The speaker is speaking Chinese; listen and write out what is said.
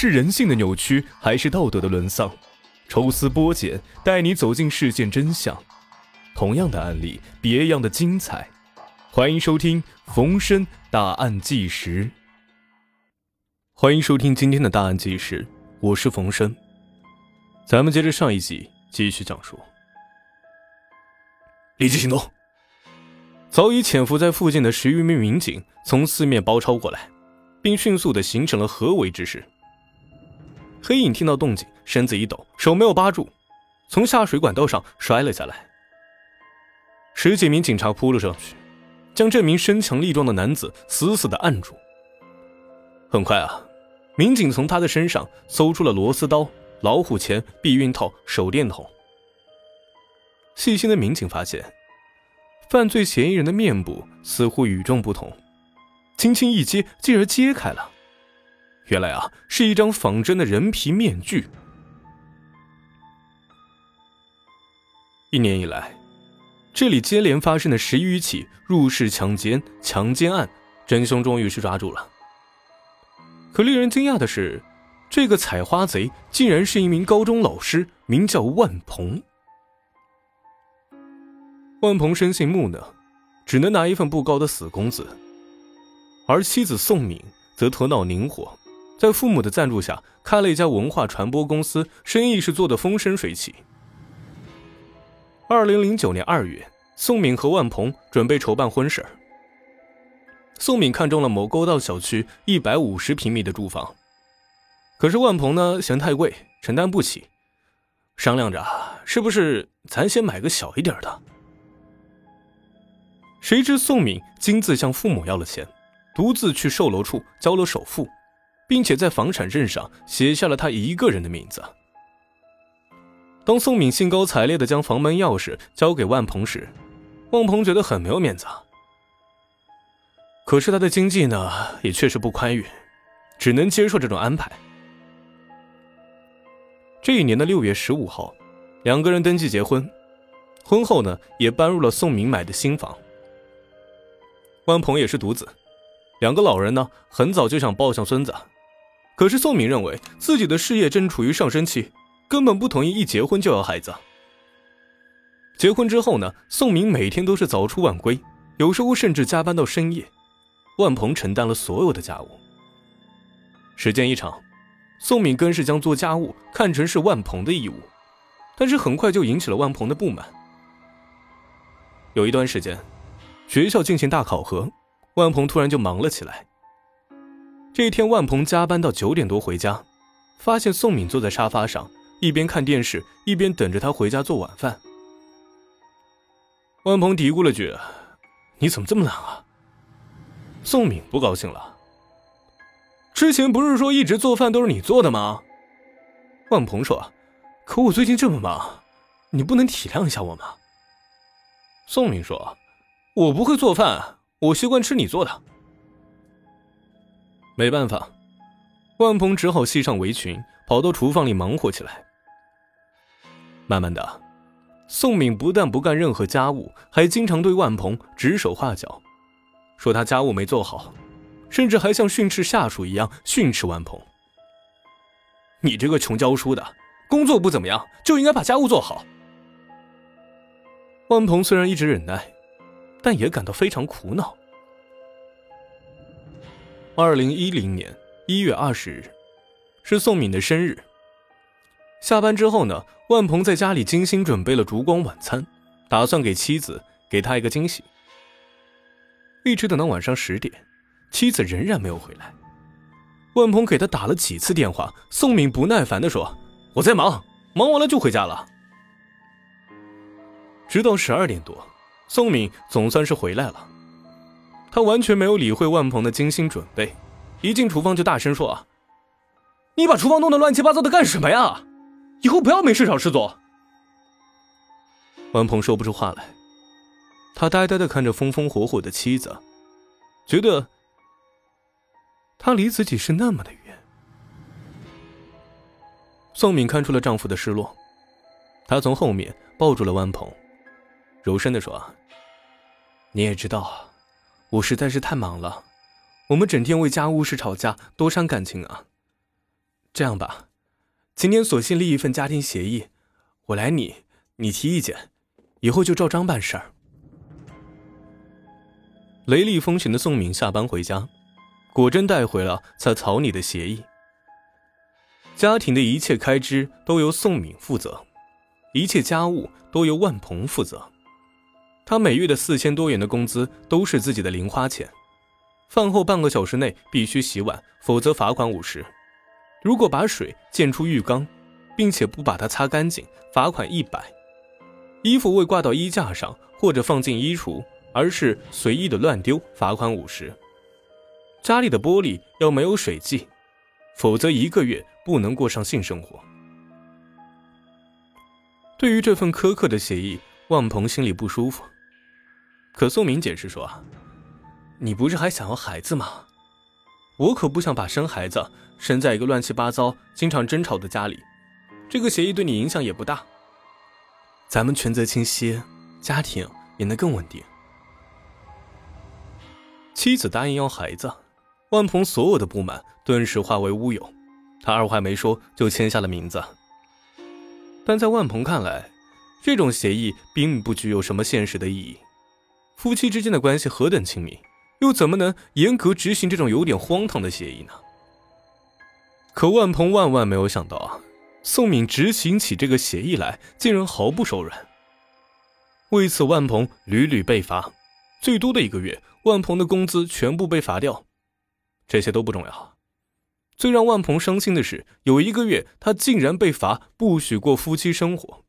是人性的扭曲，还是道德的沦丧？抽丝剥茧，带你走进事件真相。同样的案例，别样的精彩。欢迎收听《逢生大案纪实》。欢迎收听今天的大案纪实，我是冯生。咱们接着上一集继续讲述。立即行动！早已潜伏在附近的十余名民警从四面包抄过来，并迅速的形成了合围之势。黑影听到动静，身子一抖，手没有扒住，从下水管道上摔了下来。十几名警察扑了上去，将这名身强力壮的男子死死的按住。很快啊，民警从他的身上搜出了螺丝刀、老虎钳、避孕套、手电筒。细心的民警发现，犯罪嫌疑人的面部似乎与众不同，轻轻一揭，竟然揭开了。原来啊，是一张仿真的人皮面具。一年以来，这里接连发生的十余起入室强奸、强奸案，真凶终于是抓住了。可令人惊讶的是，这个采花贼竟然是一名高中老师，名叫万鹏。万鹏生性木讷，只能拿一份不高的死工资，而妻子宋敏则头脑灵活。在父母的赞助下，开了一家文化传播公司，生意是做得风生水起。二零零九年二月，宋敏和万鹏准备筹办婚事宋敏看中了某沟道小区一百五十平米的住房，可是万鹏呢嫌太贵，承担不起，商量着是不是咱先买个小一点的。谁知宋敏亲自向父母要了钱，独自去售楼处交了首付。并且在房产证上写下了他一个人的名字。当宋敏兴高采烈地将房门钥匙交给万鹏时，万鹏觉得很没有面子。可是他的经济呢，也确实不宽裕，只能接受这种安排。这一年的六月十五号，两个人登记结婚，婚后呢，也搬入了宋敏买的新房。万鹏也是独子，两个老人呢，很早就想抱上孙子。可是宋敏认为自己的事业正处于上升期，根本不同意一结婚就要孩子。结婚之后呢，宋敏每天都是早出晚归，有时候甚至加班到深夜。万鹏承担了所有的家务。时间一长，宋敏更是将做家务看成是万鹏的义务，但是很快就引起了万鹏的不满。有一段时间，学校进行大考核，万鹏突然就忙了起来。这一天，万鹏加班到九点多回家，发现宋敏坐在沙发上，一边看电视，一边等着他回家做晚饭。万鹏嘀咕了句：“你怎么这么懒啊？”宋敏不高兴了：“之前不是说一直做饭都是你做的吗？”万鹏说：“可我最近这么忙，你不能体谅一下我吗？”宋敏说：“我不会做饭，我习惯吃你做的。”没办法，万鹏只好系上围裙，跑到厨房里忙活起来。慢慢的，宋敏不但不干任何家务，还经常对万鹏指手画脚，说他家务没做好，甚至还像训斥下属一样训斥万鹏：“你这个穷教书的，工作不怎么样，就应该把家务做好。”万鹏虽然一直忍耐，但也感到非常苦恼。二零一零年一月二十日，是宋敏的生日。下班之后呢，万鹏在家里精心准备了烛光晚餐，打算给妻子给她一个惊喜。一直等到晚上十点，妻子仍然没有回来。万鹏给他打了几次电话，宋敏不耐烦地说：“我在忙，忙完了就回家了。”直到十二点多，宋敏总算是回来了。他完全没有理会万鹏的精心准备，一进厨房就大声说：“啊，你把厨房弄得乱七八糟的干什么呀？以后不要没事找事做。”万鹏说不出话来，他呆呆的看着风风火火的妻子，觉得他离自己是那么的远。宋敏看出了丈夫的失落，她从后面抱住了万鹏，柔声的说：“你也知道。”我实在是太忙了，我们整天为家务事吵架，多伤感情啊！这样吧，今天索性立一份家庭协议，我来拟，你提意见，以后就照章办事儿。雷厉风行的宋敏下班回家，果真带回了他草拟的协议。家庭的一切开支都由宋敏负责，一切家务都由万鹏负责。他每月的四千多元的工资都是自己的零花钱。饭后半个小时内必须洗碗，否则罚款五十。如果把水溅出浴缸，并且不把它擦干净，罚款一百。衣服未挂到衣架上或者放进衣橱，而是随意的乱丢，罚款五十。家里的玻璃要没有水迹，否则一个月不能过上性生活。对于这份苛刻的协议，万鹏心里不舒服。可宋明解释说。你不是还想要孩子吗？我可不想把生孩子生在一个乱七八糟、经常争吵的家里。这个协议对你影响也不大。咱们权责清晰，家庭也能更稳定。妻子答应要孩子，万鹏所有的不满顿时化为乌有。他二话没说就签下了名字。但在万鹏看来，这种协议并不具有什么现实的意义。夫妻之间的关系何等亲密！又怎么能严格执行这种有点荒唐的协议呢？可万鹏万万没有想到啊，宋敏执行起这个协议来竟然毫不手软。为此，万鹏屡屡被罚，最多的一个月，万鹏的工资全部被罚掉。这些都不重要，最让万鹏伤心的是，有一个月他竟然被罚不许过夫妻生活。